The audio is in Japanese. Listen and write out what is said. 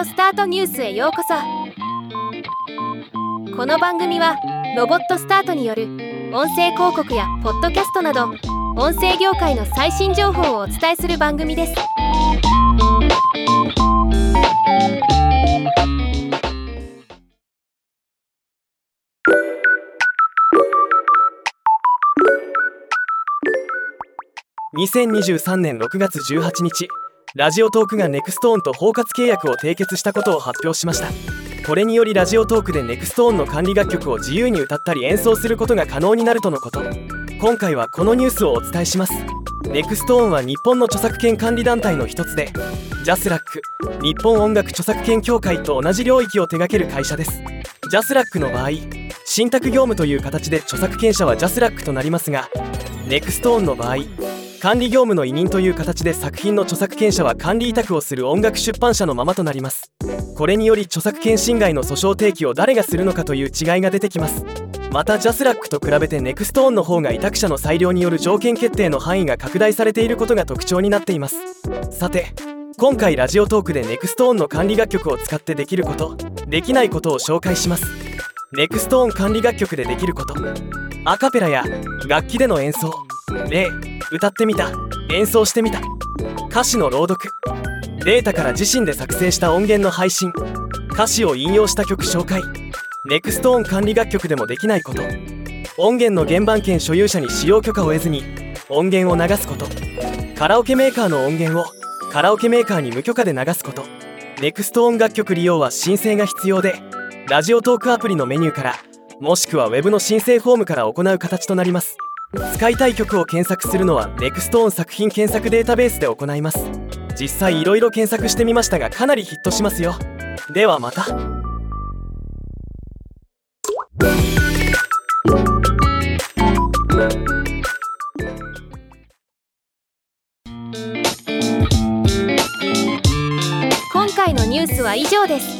オスタートニュースへようこそ。この番組はロボットスタートによる音声広告やポッドキャストなど音声業界の最新情報をお伝えする番組です。2023年6月18日。Radiotalk が NexTone と包括契約を締結したことを発表しました。これにより Radiotalk で NexTone の管理楽曲を自由に歌ったり演奏することが可能になるとのこと。今回はこのニュースをお伝えします。 NexTone は日本の著作権管理団体の一つで JASRAC 日本音楽著作権協会と同じ領域を手掛ける会社です。 JASRAC の場合信託業務という形で著作権者は JASRAC となりますがNexTone の場合管理業務の委任という形で作品の著作権者は管理委託をする音楽出版社のままとなります。これにより著作権侵害の訴訟提起を誰がするのかという違いが出てきます。また JASRAC と比べて NexTone の方が委託者の裁量による条件決定の範囲が拡大されていることが特徴になっています。さて今回 Radiotalk で NexTone の管理楽曲を使ってできることできないことを紹介します。ネクストオン管理楽曲でできることアカペラや楽器での演奏。例歌ってみた。演奏してみた。歌詞の朗読。データから自身で作成した音源の配信。歌詞を引用した曲紹介。ネクストオン管理楽曲でもできないこと。音源の原版権所有者に使用許可を得ずに音源を流すこと。カラオケメーカーの音源をカラオケメーカーに無許可で流すこと。ネクストオン楽曲利用は申請が必要でラジオトークアプリのメニューからもしくは Web の申請フォームから行う形となります。使いたい曲を検索するのは NEXTONE 作品検索データベースで行います。実際いろいろ検索してみましたがかなりヒットしますよ。ではまた。今回のニュースは以上です。